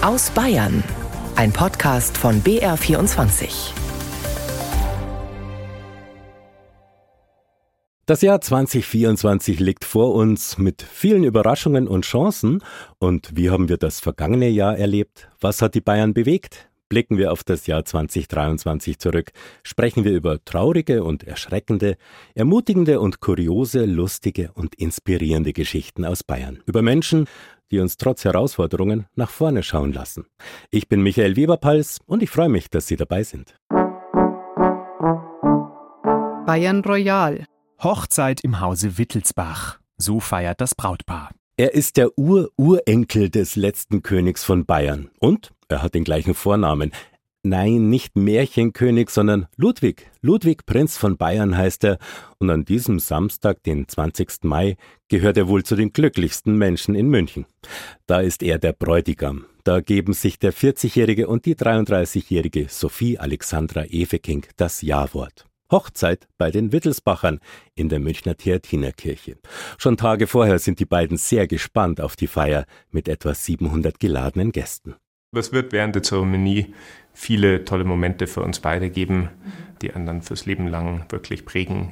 Aus Bayern. Ein Podcast von BR24. Das Jahr 2024 liegt vor uns mit vielen Überraschungen und Chancen. Und wie haben wir das vergangene Jahr erlebt? Was hat die Bayern bewegt? Blicken wir auf das Jahr 2023 zurück, sprechen wir über traurige und erschreckende, ermutigende und kuriose, lustige und inspirierende Geschichten aus Bayern. Über Menschen, die uns trotz Herausforderungen nach vorne schauen lassen. Ich bin Michael Weberpals und ich freue mich, dass Sie dabei sind. Bayern Royal. Hochzeit im Hause Wittelsbach. So feiert das Brautpaar. Er ist der Ur-Urenkel des letzten Königs von Bayern und er hat den gleichen Vornamen. Nein, nicht Märchenkönig, sondern Ludwig. Ludwig Prinz von Bayern heißt er, und an diesem Samstag, den 20. Mai, gehört er wohl zu den glücklichsten Menschen in München. Da ist er der Bräutigam. Da geben sich der 40-jährige und die 33-jährige Sophie Alexandra Efeking das Ja-Wort. Hochzeit bei den Wittelsbachern in der Münchner Theatinerkirche. Schon Tage vorher sind die beiden sehr gespannt auf die Feier mit etwa 700 geladenen Gästen. Es wird während der Zeremonie viele tolle Momente für uns beide geben, die anderen fürs Leben lang wirklich prägen.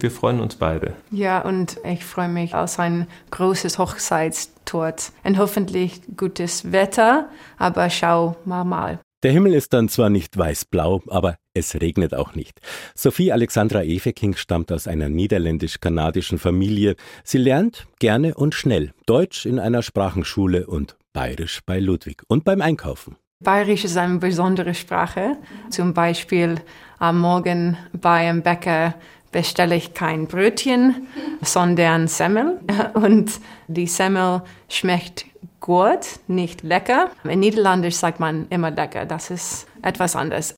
Wir freuen uns beide. Ja, und ich freue mich auf ein großes Hochzeitstort und hoffentlich gutes Wetter, aber schau mal mal. Der Himmel ist dann zwar nicht weiß-blau, aber es regnet auch nicht. Sophie Alexandra Efeking stammt aus einer niederländisch-kanadischen Familie. Sie lernt gerne und schnell Deutsch in einer Sprachenschule und Bayerisch bei Ludwig und beim Einkaufen. Bayerisch ist eine besondere Sprache. Zum Beispiel am Morgen bei einem Bäcker bestelle ich kein Brötchen, sondern Semmel. Und die Semmel schmeckt gut, nicht lecker. In Niederländisch sagt man immer lecker. Das ist etwas anderes.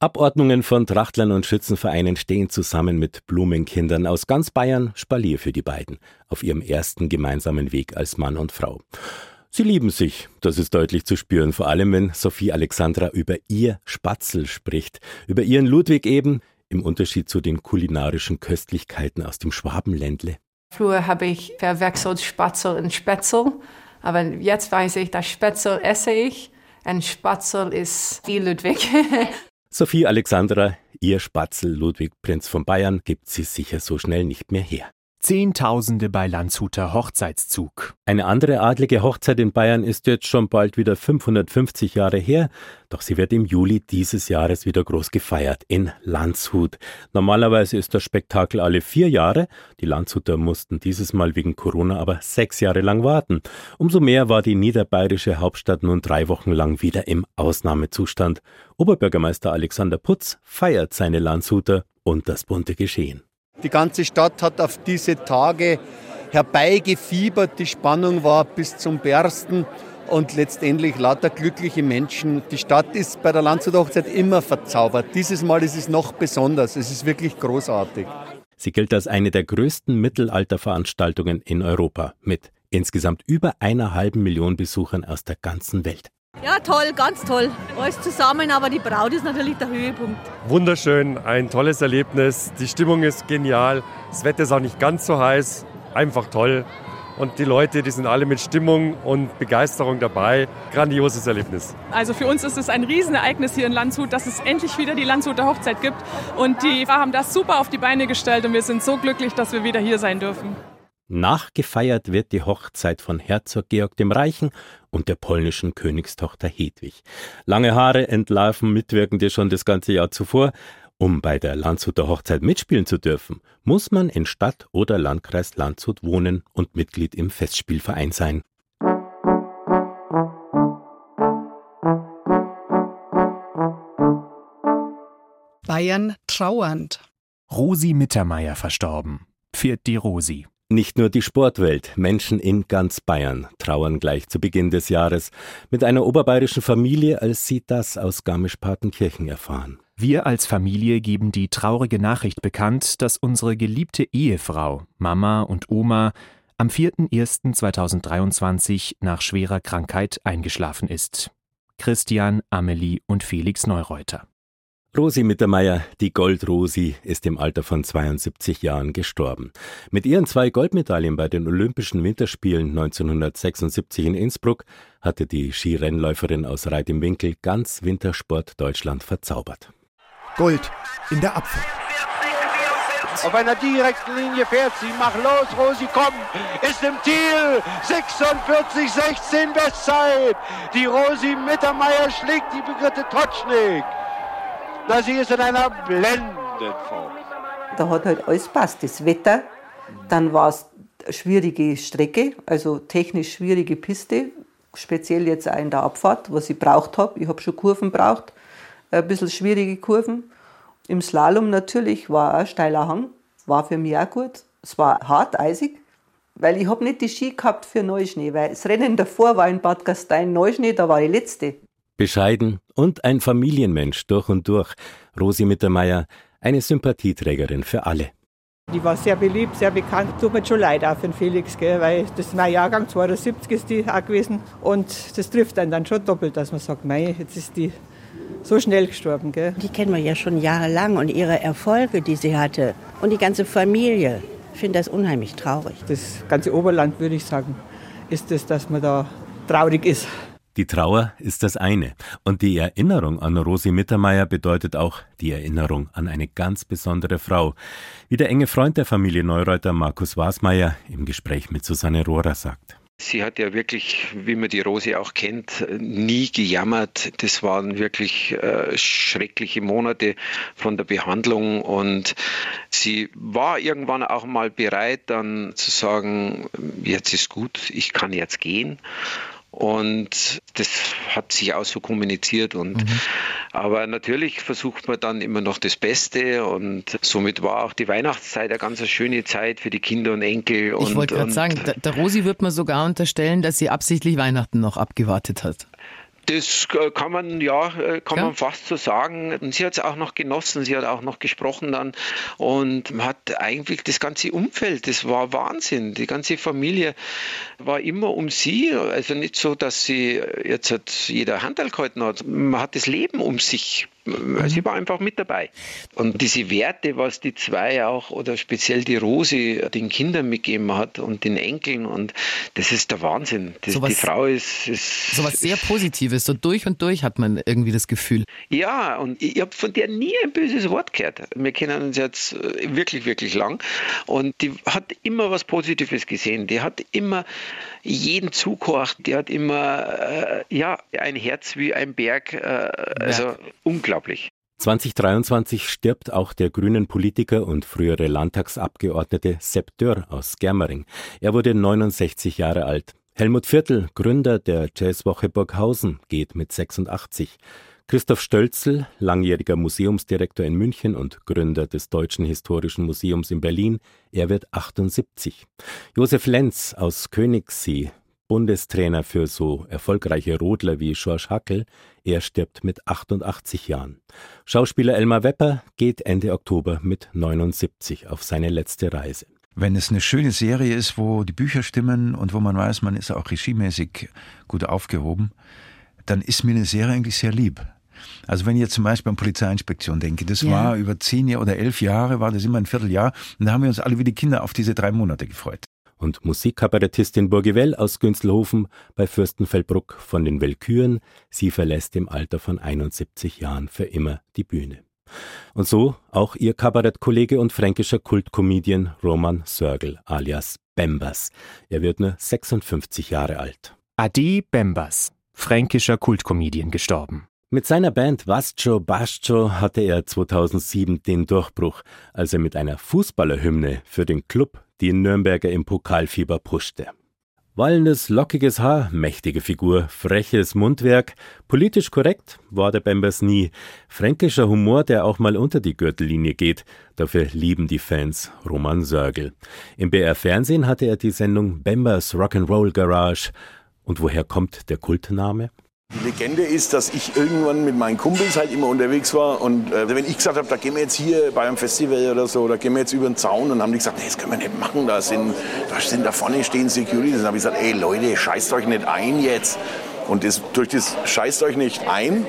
Abordnungen von Trachtlern und Schützenvereinen stehen zusammen mit Blumenkindern aus ganz Bayern Spalier für die beiden auf ihrem ersten gemeinsamen Weg als Mann und Frau. Sie lieben sich, das ist deutlich zu spüren, vor allem wenn Sophie Alexandra über ihr Spatzel spricht, über ihren Ludwig eben, im Unterschied zu den kulinarischen Köstlichkeiten aus dem Schwabenländle. Früher habe ich verwechselt Spatzel und Spätzl, aber jetzt weiß ich, dass Spätzl esse ich und Spatzel ist die Ludwig. Sophie Alexandra, ihr Spatzel Ludwig Prinz von Bayern, gibt sie sicher so schnell nicht mehr her. Zehntausende bei Landshuter Hochzeitszug. Eine andere adlige Hochzeit in Bayern ist jetzt schon bald wieder 550 Jahre her, doch sie wird im Juli dieses Jahres wieder groß gefeiert in Landshut. Normalerweise ist das Spektakel alle vier Jahre, die Landshuter mussten dieses Mal wegen Corona aber sechs Jahre lang warten. Umso mehr war die niederbayerische Hauptstadt nun drei Wochen lang wieder im Ausnahmezustand. Oberbürgermeister Alexander Putz feiert seine Landshuter und das bunte Geschehen. Die ganze Stadt hat auf diese Tage herbeigefiebert. Die Spannung war bis zum Bersten und letztendlich lauter glückliche Menschen. Die Stadt ist bei der Landshuter Hochzeit immer verzaubert. Dieses Mal ist es noch besonders. Es ist wirklich großartig. Sie gilt als eine der größten Mittelalterveranstaltungen in Europa mit insgesamt über einer halben Million Besuchern aus der ganzen Welt. Ja, toll, ganz toll. Alles zusammen, aber die Braut ist natürlich der Höhepunkt. Wunderschön, ein tolles Erlebnis. Die Stimmung ist genial. Das Wetter ist auch nicht ganz so heiß. Einfach toll. Und die Leute, die sind alle mit Stimmung und Begeisterung dabei. Grandioses Erlebnis. Also für uns ist es ein Riesenereignis hier in Landshut, dass es endlich wieder die Landshuter Hochzeit gibt. Und die haben das super auf die Beine gestellt und wir sind so glücklich, dass wir wieder hier sein dürfen. Nachgefeiert wird die Hochzeit von Herzog Georg dem Reichen und der polnischen Königstochter Hedwig. Lange Haare entlarven Mitwirkende schon das ganze Jahr zuvor. Um bei der Landshuter Hochzeit mitspielen zu dürfen, muss man in Stadt oder Landkreis Landshut wohnen und Mitglied im Festspielverein sein. Bayern trauernd. Rosi Mittermeier verstorben. Viert die Rosi. Nicht nur die Sportwelt, Menschen in ganz Bayern trauern gleich zu Beginn des Jahres mit einer oberbayerischen Familie, als sie das aus Garmisch-Partenkirchen erfahren. Wir als Familie geben die traurige Nachricht bekannt, dass unsere geliebte Ehefrau, Mama und Oma am 4.1.2023 nach schwerer Krankheit eingeschlafen ist. Christian, Amelie und Felix Neureuter. Rosi Mittermeier, die Goldrosi, ist im Alter von 72 Jahren gestorben. Mit ihren zwei Goldmedaillen bei den Olympischen Winterspielen 1976 in Innsbruck hatte die Skirennläuferin aus Reit im Winkel ganz Wintersport Deutschland verzaubert. Gold in der Abfahrt. Auf einer direkten Linie fährt sie. Mach los, Rosi, komm. Ist im Ziel. 46, 16 Bestzeit. Die Rosi Mittermeier schlägt die Brigitte Totschnig. Na, sie ist in einer blendenden Form. Da hat halt alles passt. Das Wetter, dann war es schwierige Strecke, also technisch schwierige Piste, speziell jetzt auch in der Abfahrt, was ich braucht habe. Ich habe schon Kurven braucht, ein bisschen schwierige Kurven. Im Slalom natürlich war ein steiler Hang, war für mich auch gut. Es war hart, eisig, weil ich habe nicht die Ski gehabt für Neuschnee, weil das Rennen davor war in Bad Gastein Neuschnee, da war ich Letzte. Bescheiden und ein Familienmensch durch und durch. Rosi Mittermeier, eine Sympathieträgerin für alle. Die war sehr beliebt, sehr bekannt. Tut mir schon leid auch für den Felix, gell, weil das ist mein Jahrgang, 72 ist die auch gewesen. Und das trifft einen dann schon doppelt, dass man sagt, mei, jetzt ist die so schnell gestorben. Gell. Die kennen wir ja schon jahrelang und ihre Erfolge, die sie hatte und die ganze Familie. Ich finde das unheimlich traurig. Das ganze Oberland, würde ich sagen, ist es, dass man da traurig ist. Die Trauer ist das eine. Und die Erinnerung an Rosi Mittermeier bedeutet auch die Erinnerung an eine ganz besondere Frau. Wie der enge Freund der Familie Neureuter Markus Wasmeier im Gespräch mit Susanne Rohrer sagt. Sie hat ja wirklich, wie man die Rosi auch kennt, nie gejammert. Das waren wirklich äh, schreckliche Monate von der Behandlung und sie war irgendwann auch mal bereit, dann zu sagen, jetzt ist gut, ich kann jetzt gehen. Und das hat sich auch so kommuniziert. Und mhm. aber natürlich versucht man dann immer noch das Beste und somit war auch die Weihnachtszeit eine ganz schöne Zeit für die Kinder und Enkel. Ich wollte gerade sagen, der, der Rosi wird man sogar unterstellen, dass sie absichtlich Weihnachten noch abgewartet hat. Das äh, kann man ja, äh, kann ja. man fast so sagen. Und sie hat es auch noch genossen, sie hat auch noch gesprochen dann und hat eigentlich das ganze Umfeld, das war Wahnsinn. Die ganze Familie war immer um sie. Also nicht so, dass sie jetzt hat jeder Handel gehalten hat. Man hat das Leben um sich. Sie war einfach mit dabei. Und diese Werte, was die zwei auch oder speziell die Rosi den Kindern mitgegeben hat und den Enkeln, und das ist der Wahnsinn. Das, so was, die Frau ist, ist. So was sehr Positives, so durch und durch hat man irgendwie das Gefühl. Ja, und ich habe von der nie ein böses Wort gehört. Wir kennen uns jetzt äh, wirklich, wirklich lang. Und die hat immer was Positives gesehen. Die hat immer jeden zugehorcht. Die hat immer, äh, ja, ein Herz wie ein Berg. Äh, also ja. unglaublich unglaublich. 2023 stirbt auch der grünen Politiker und frühere Landtagsabgeordnete Sepp Dörr aus Germering. Er wurde 69 Jahre alt. Helmut Viertel, Gründer der Jazzwoche Burghausen, geht mit 86. Christoph Stölzel, langjähriger Museumsdirektor in München und Gründer des Deutschen Historischen Museums in Berlin, er wird 78. Josef Lenz aus Königssee, Bundestrainer für so erfolgreiche Rodler wie George Hackel, er stirbt mit 88 Jahren. Schauspieler Elmar Wepper geht Ende Oktober mit 79 auf seine letzte Reise. Wenn es eine schöne Serie ist, wo die Bücher stimmen und wo man weiß, man ist auch regiemäßig gut aufgehoben, dann ist mir eine Serie eigentlich sehr lieb. Also wenn ich jetzt zum Beispiel an Polizeiinspektion denke, das ja. war über zehn oder elf Jahre, war das immer ein Vierteljahr, und da haben wir uns alle wie die Kinder auf diese drei Monate gefreut und Musikkabarettistin Burgivell aus Günstelhofen bei Fürstenfeldbruck von den Welküren. Sie verlässt im Alter von 71 Jahren für immer die Bühne. Und so auch ihr Kabarettkollege und fränkischer Kultcomedian Roman Sörgel alias Bembers. Er wird nur 56 Jahre alt. Adi Bembers, fränkischer Kultcomedian gestorben. Mit seiner Band Vasco Basco hatte er 2007 den Durchbruch, als er mit einer Fußballerhymne für den Club die Nürnberger im Pokalfieber puschte. Wallendes, lockiges Haar, mächtige Figur, freches Mundwerk, politisch korrekt war der Bembers nie. Fränkischer Humor, der auch mal unter die Gürtellinie geht. Dafür lieben die Fans Roman Sörgel. Im BR Fernsehen hatte er die Sendung Bembers Rock'n'Roll Garage. Und woher kommt der Kultname? Die Legende ist, dass ich irgendwann mit meinen Kumpels halt immer unterwegs war und äh, wenn ich gesagt habe, da gehen wir jetzt hier bei einem Festival oder so, da gehen wir jetzt über den Zaun und haben die gesagt, nee, das können wir nicht machen, da sind, da sind da vorne stehen Security. Dann habe ich gesagt, ey Leute, scheißt euch nicht ein jetzt. Und das, durch das scheißt euch nicht ein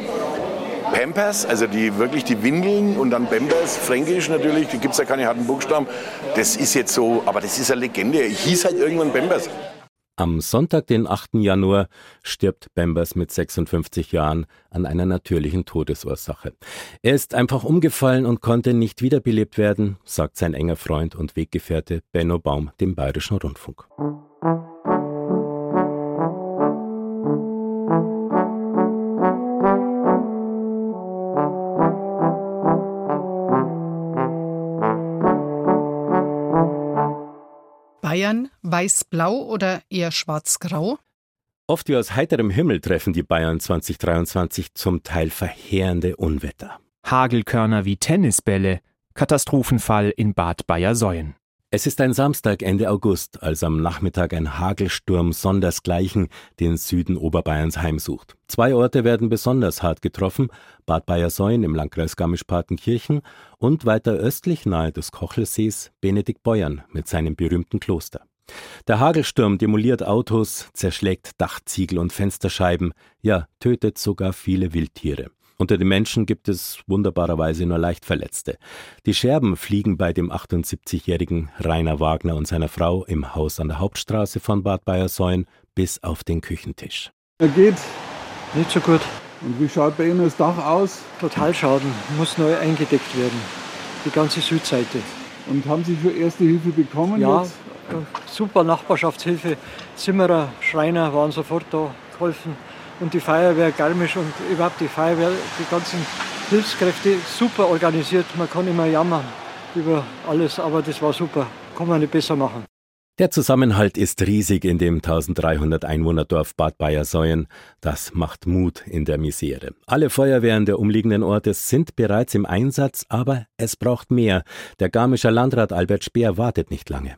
Pampers, also die wirklich die Windeln und dann Pampers, fränkisch natürlich, die gibt es ja keine harten Buchstaben. Das ist jetzt so, aber das ist eine Legende. Ich hieß halt irgendwann Pampers. Am Sonntag, den 8. Januar, stirbt Bembers mit 56 Jahren an einer natürlichen Todesursache. Er ist einfach umgefallen und konnte nicht wiederbelebt werden, sagt sein enger Freund und Weggefährte Benno Baum dem Bayerischen Rundfunk. Weiß-blau oder eher schwarz-grau? Oft wie aus heiterem Himmel treffen die Bayern 2023 zum Teil verheerende Unwetter. Hagelkörner wie Tennisbälle, Katastrophenfall in Bad Bayersäuen. Es ist ein Samstag Ende August, als am Nachmittag ein Hagelsturm sondersgleichen den Süden Oberbayerns heimsucht. Zwei Orte werden besonders hart getroffen, Bad Bayersäuen im Landkreis Garmisch-Partenkirchen und weiter östlich nahe des Kochelsees Benediktbeuern mit seinem berühmten Kloster. Der Hagelsturm demoliert Autos, zerschlägt Dachziegel und Fensterscheiben, ja, tötet sogar viele Wildtiere. Unter den Menschen gibt es wunderbarerweise nur leicht Verletzte. Die Scherben fliegen bei dem 78-jährigen Rainer Wagner und seiner Frau im Haus an der Hauptstraße von Bad Bayersäuen bis auf den Küchentisch. Er geht nicht so gut. Und wie schaut bei Ihnen das Dach aus? Totalschaden, muss neu eingedeckt werden. Die ganze Südseite. Und haben Sie schon erste Hilfe bekommen? Ja, jetzt? Super Nachbarschaftshilfe. Zimmerer, Schreiner waren sofort da, geholfen und die Feuerwehr Garmisch und überhaupt die Feuerwehr, die ganzen Hilfskräfte super organisiert. Man kann immer jammern über alles, aber das war super. Kann man nicht besser machen. Der Zusammenhalt ist riesig in dem 1300 Einwohnerdorf Bad Bayersäuen. Das macht Mut in der Misere. Alle Feuerwehren der umliegenden Orte sind bereits im Einsatz, aber es braucht mehr. Der garmischer Landrat Albert Speer wartet nicht lange.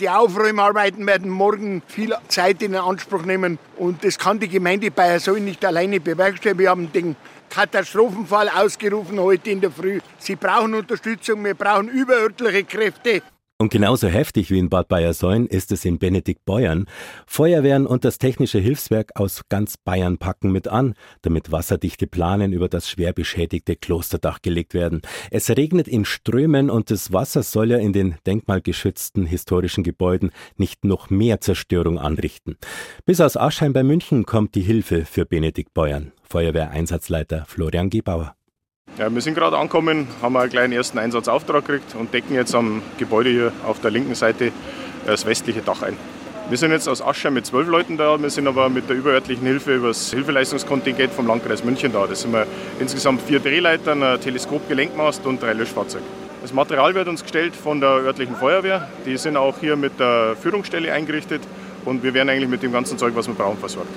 Die Aufräumarbeiten werden morgen viel Zeit in Anspruch nehmen und das kann die Gemeinde Bayersoll nicht alleine bewerkstelligen. Wir haben den Katastrophenfall ausgerufen heute in der Früh. Sie brauchen Unterstützung, wir brauchen überörtliche Kräfte. Und genauso heftig wie in Bad Bayersäuen ist es in Benediktbeuern. Feuerwehren und das Technische Hilfswerk aus ganz Bayern packen mit an, damit wasserdichte Planen über das schwer beschädigte Klosterdach gelegt werden. Es regnet in Strömen und das Wasser soll ja in den denkmalgeschützten historischen Gebäuden nicht noch mehr Zerstörung anrichten. Bis aus Aschheim bei München kommt die Hilfe für Benediktbeuern. Feuerwehreinsatzleiter Florian Gebauer. Ja, wir sind gerade angekommen, haben einen kleinen ersten Einsatzauftrag gekriegt und decken jetzt am Gebäude hier auf der linken Seite das westliche Dach ein. Wir sind jetzt aus Aschheim mit zwölf Leuten da, wir sind aber mit der überörtlichen Hilfe über das Hilfeleistungskontingent vom Landkreis München da. Das sind wir insgesamt vier Drehleitern, ein Teleskopgelenkmast und drei Löschfahrzeuge. Das Material wird uns gestellt von der örtlichen Feuerwehr. Die sind auch hier mit der Führungsstelle eingerichtet und wir werden eigentlich mit dem ganzen Zeug, was wir brauchen, versorgt.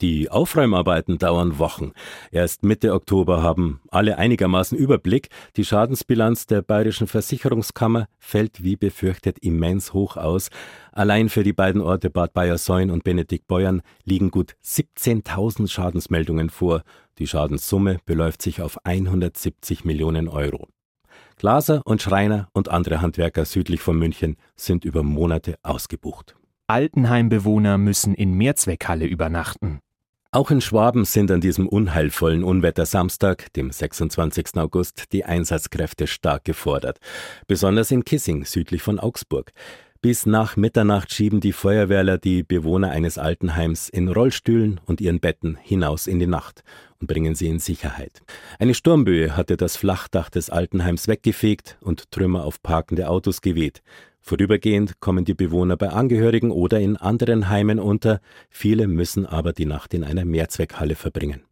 Die Aufräumarbeiten dauern Wochen. Erst Mitte Oktober haben alle einigermaßen Überblick. Die Schadensbilanz der Bayerischen Versicherungskammer fällt wie befürchtet immens hoch aus. Allein für die beiden Orte Bad Bayersäuen und Benediktbeuern liegen gut 17.000 Schadensmeldungen vor. Die Schadenssumme beläuft sich auf 170 Millionen Euro. Glaser und Schreiner und andere Handwerker südlich von München sind über Monate ausgebucht. Altenheimbewohner müssen in Mehrzweckhalle übernachten. Auch in Schwaben sind an diesem unheilvollen Unwetter Samstag, dem 26. August, die Einsatzkräfte stark gefordert. Besonders in Kissing, südlich von Augsburg. Bis nach Mitternacht schieben die Feuerwehrler die Bewohner eines Altenheims in Rollstühlen und ihren Betten hinaus in die Nacht und bringen sie in Sicherheit. Eine Sturmböe hatte das Flachdach des Altenheims weggefegt und Trümmer auf parkende Autos geweht. Vorübergehend kommen die Bewohner bei Angehörigen oder in anderen Heimen unter, viele müssen aber die Nacht in einer Mehrzweckhalle verbringen.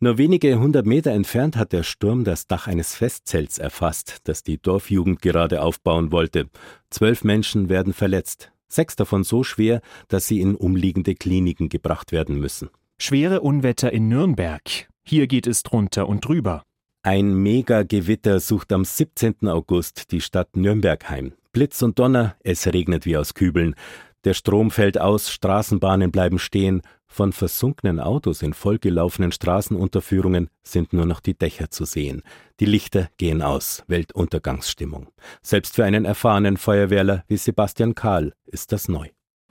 Nur wenige hundert Meter entfernt hat der Sturm das Dach eines Festzelts erfasst, das die Dorfjugend gerade aufbauen wollte. Zwölf Menschen werden verletzt, sechs davon so schwer, dass sie in umliegende Kliniken gebracht werden müssen. Schwere Unwetter in Nürnberg. Hier geht es drunter und drüber. Ein Megagewitter sucht am 17. August die Stadt Nürnberg heim. Blitz und Donner, es regnet wie aus Kübeln. Der Strom fällt aus, Straßenbahnen bleiben stehen. Von versunkenen Autos in vollgelaufenen Straßenunterführungen sind nur noch die Dächer zu sehen. Die Lichter gehen aus, Weltuntergangsstimmung. Selbst für einen erfahrenen Feuerwehrler wie Sebastian Kahl ist das neu.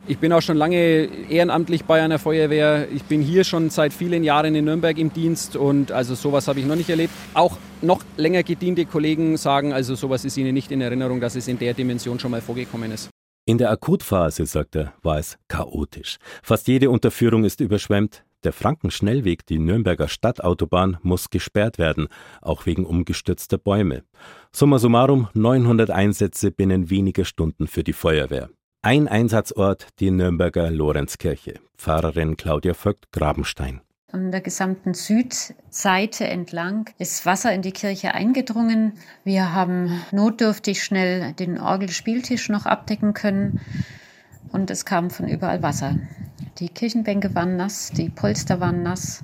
Ich bin auch schon lange ehrenamtlich bei einer Feuerwehr. Ich bin hier schon seit vielen Jahren in Nürnberg im Dienst und also sowas habe ich noch nicht erlebt. Auch noch länger gediente Kollegen sagen, also sowas ist ihnen nicht in Erinnerung, dass es in der Dimension schon mal vorgekommen ist. In der Akutphase, sagt er, war es chaotisch. Fast jede Unterführung ist überschwemmt. Der Frankenschnellweg, die Nürnberger Stadtautobahn, muss gesperrt werden, auch wegen umgestürzter Bäume. Summa summarum 900 Einsätze binnen weniger Stunden für die Feuerwehr. Ein Einsatzort die Nürnberger Lorenzkirche. Pfarrerin Claudia Vogt Grabenstein. An der gesamten Südseite entlang ist Wasser in die Kirche eingedrungen. Wir haben notdürftig schnell den Orgelspieltisch noch abdecken können und es kam von überall Wasser. Die Kirchenbänke waren nass, die Polster waren nass.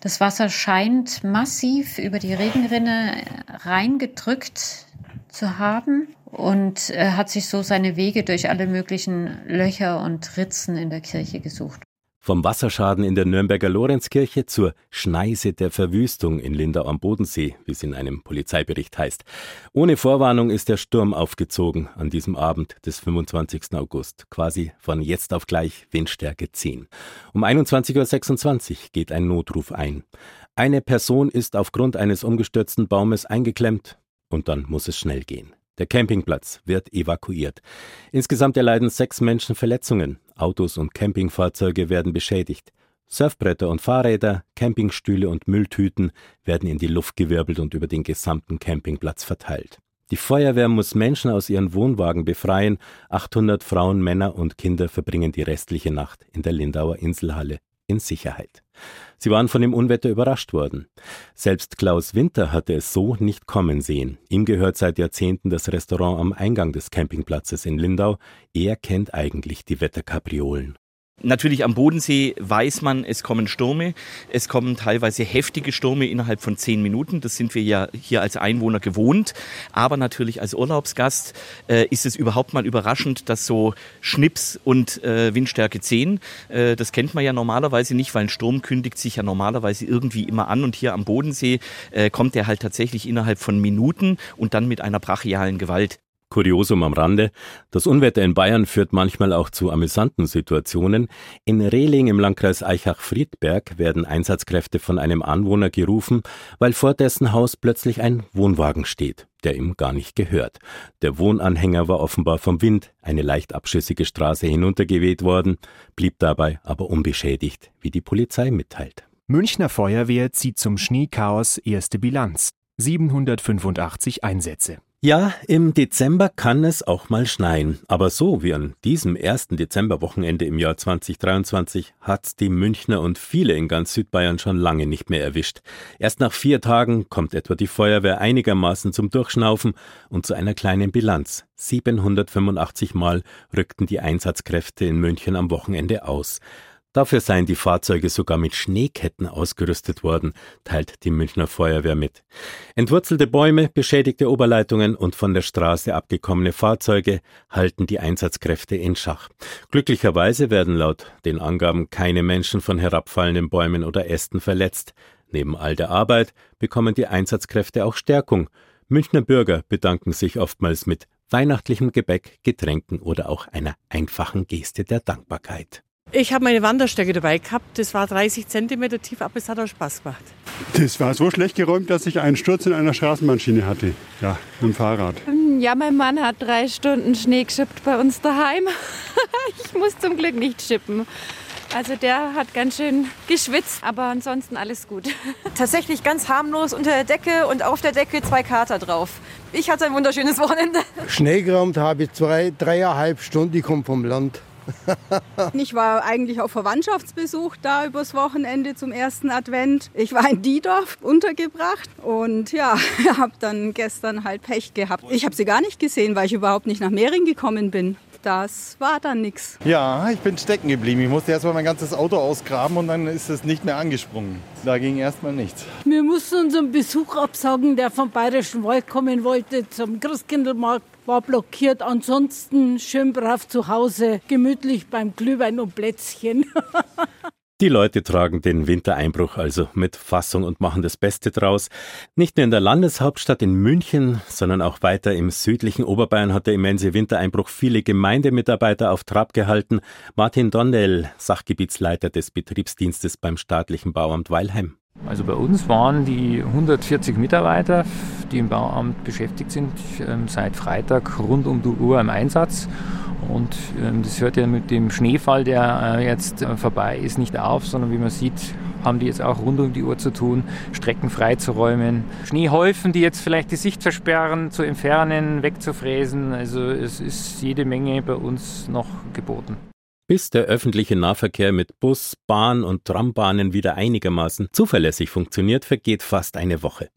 Das Wasser scheint massiv über die Regenrinne reingedrückt zu haben und äh, hat sich so seine Wege durch alle möglichen Löcher und Ritzen in der Kirche gesucht. Vom Wasserschaden in der Nürnberger Lorenzkirche zur Schneise der Verwüstung in Lindau am Bodensee, wie es in einem Polizeibericht heißt. Ohne Vorwarnung ist der Sturm aufgezogen an diesem Abend des 25. August, quasi von jetzt auf gleich Windstärke 10. Um 21.26 Uhr geht ein Notruf ein. Eine Person ist aufgrund eines umgestürzten Baumes eingeklemmt und dann muss es schnell gehen. Der Campingplatz wird evakuiert. Insgesamt erleiden sechs Menschen Verletzungen. Autos und Campingfahrzeuge werden beschädigt. Surfbretter und Fahrräder, Campingstühle und Mülltüten werden in die Luft gewirbelt und über den gesamten Campingplatz verteilt. Die Feuerwehr muss Menschen aus ihren Wohnwagen befreien. 800 Frauen, Männer und Kinder verbringen die restliche Nacht in der Lindauer Inselhalle in Sicherheit. Sie waren von dem Unwetter überrascht worden. Selbst Klaus Winter hatte es so nicht kommen sehen. Ihm gehört seit Jahrzehnten das Restaurant am Eingang des Campingplatzes in Lindau. Er kennt eigentlich die Wetterkapriolen. Natürlich am Bodensee weiß man, es kommen Stürme. Es kommen teilweise heftige Stürme innerhalb von zehn Minuten. Das sind wir ja hier als Einwohner gewohnt. Aber natürlich als Urlaubsgast äh, ist es überhaupt mal überraschend, dass so Schnips und äh, Windstärke 10, äh, das kennt man ja normalerweise nicht, weil ein Sturm kündigt sich ja normalerweise irgendwie immer an. Und hier am Bodensee äh, kommt er halt tatsächlich innerhalb von Minuten und dann mit einer brachialen Gewalt. Kuriosum am Rande, das Unwetter in Bayern führt manchmal auch zu amüsanten Situationen. In Rehling im Landkreis Eichach-Friedberg werden Einsatzkräfte von einem Anwohner gerufen, weil vor dessen Haus plötzlich ein Wohnwagen steht, der ihm gar nicht gehört. Der Wohnanhänger war offenbar vom Wind eine leicht abschüssige Straße hinuntergeweht worden, blieb dabei aber unbeschädigt, wie die Polizei mitteilt. Münchner Feuerwehr zieht zum Schneechaos erste Bilanz. 785 Einsätze. Ja, im Dezember kann es auch mal schneien. Aber so wie an diesem ersten Dezemberwochenende im Jahr 2023 hat's die Münchner und viele in ganz Südbayern schon lange nicht mehr erwischt. Erst nach vier Tagen kommt etwa die Feuerwehr einigermaßen zum Durchschnaufen und zu einer kleinen Bilanz. 785 Mal rückten die Einsatzkräfte in München am Wochenende aus. Dafür seien die Fahrzeuge sogar mit Schneeketten ausgerüstet worden, teilt die Münchner Feuerwehr mit. Entwurzelte Bäume, beschädigte Oberleitungen und von der Straße abgekommene Fahrzeuge halten die Einsatzkräfte in Schach. Glücklicherweise werden laut den Angaben keine Menschen von herabfallenden Bäumen oder Ästen verletzt. Neben all der Arbeit bekommen die Einsatzkräfte auch Stärkung. Münchner Bürger bedanken sich oftmals mit weihnachtlichem Gebäck, Getränken oder auch einer einfachen Geste der Dankbarkeit. Ich habe meine Wanderstöcke dabei gehabt. Das war 30 Zentimeter tief, aber es hat auch Spaß gemacht. Das war so schlecht geräumt, dass ich einen Sturz in einer Straßenbahnschiene hatte. Ja, mit dem Fahrrad. Ja, mein Mann hat drei Stunden Schnee geschippt bei uns daheim. ich muss zum Glück nicht schippen. Also der hat ganz schön geschwitzt, aber ansonsten alles gut. Tatsächlich ganz harmlos unter der Decke und auf der Decke zwei Kater drauf. Ich hatte ein wunderschönes Wochenende. Schnee geräumt habe ich zwei, dreieinhalb Stunden, ich komme vom Land. Ich war eigentlich auf Verwandtschaftsbesuch da übers Wochenende zum ersten Advent. Ich war in Diedorf untergebracht und ja, habe dann gestern halt Pech gehabt. Ich habe sie gar nicht gesehen, weil ich überhaupt nicht nach Mehring gekommen bin. Das war dann nichts. Ja, ich bin stecken geblieben. Ich musste erst mal mein ganzes Auto ausgraben und dann ist es nicht mehr angesprungen. Da ging erstmal nichts. Wir mussten unseren Besuch absagen, der vom Bayerischen Wald kommen wollte zum Christkindlmarkt war blockiert. Ansonsten schön brav zu Hause, gemütlich beim Glühwein und Plätzchen. Die Leute tragen den Wintereinbruch also mit Fassung und machen das Beste draus. Nicht nur in der Landeshauptstadt in München, sondern auch weiter im südlichen Oberbayern hat der immense Wintereinbruch viele Gemeindemitarbeiter auf Trab gehalten. Martin Dondel, Sachgebietsleiter des Betriebsdienstes beim staatlichen Bauamt Weilheim. Also bei uns waren die 140 Mitarbeiter, die im Bauamt beschäftigt sind, ähm, seit Freitag rund um die Uhr im Einsatz. Und ähm, das hört ja mit dem Schneefall, der äh, jetzt äh, vorbei ist, nicht auf, sondern wie man sieht, haben die jetzt auch rund um die Uhr zu tun, Strecken freizuräumen, Schneehäufen, die jetzt vielleicht die Sicht versperren, zu entfernen, wegzufräsen. Also es ist jede Menge bei uns noch geboten. Bis der öffentliche Nahverkehr mit Bus, Bahn und Trambahnen wieder einigermaßen zuverlässig funktioniert, vergeht fast eine Woche.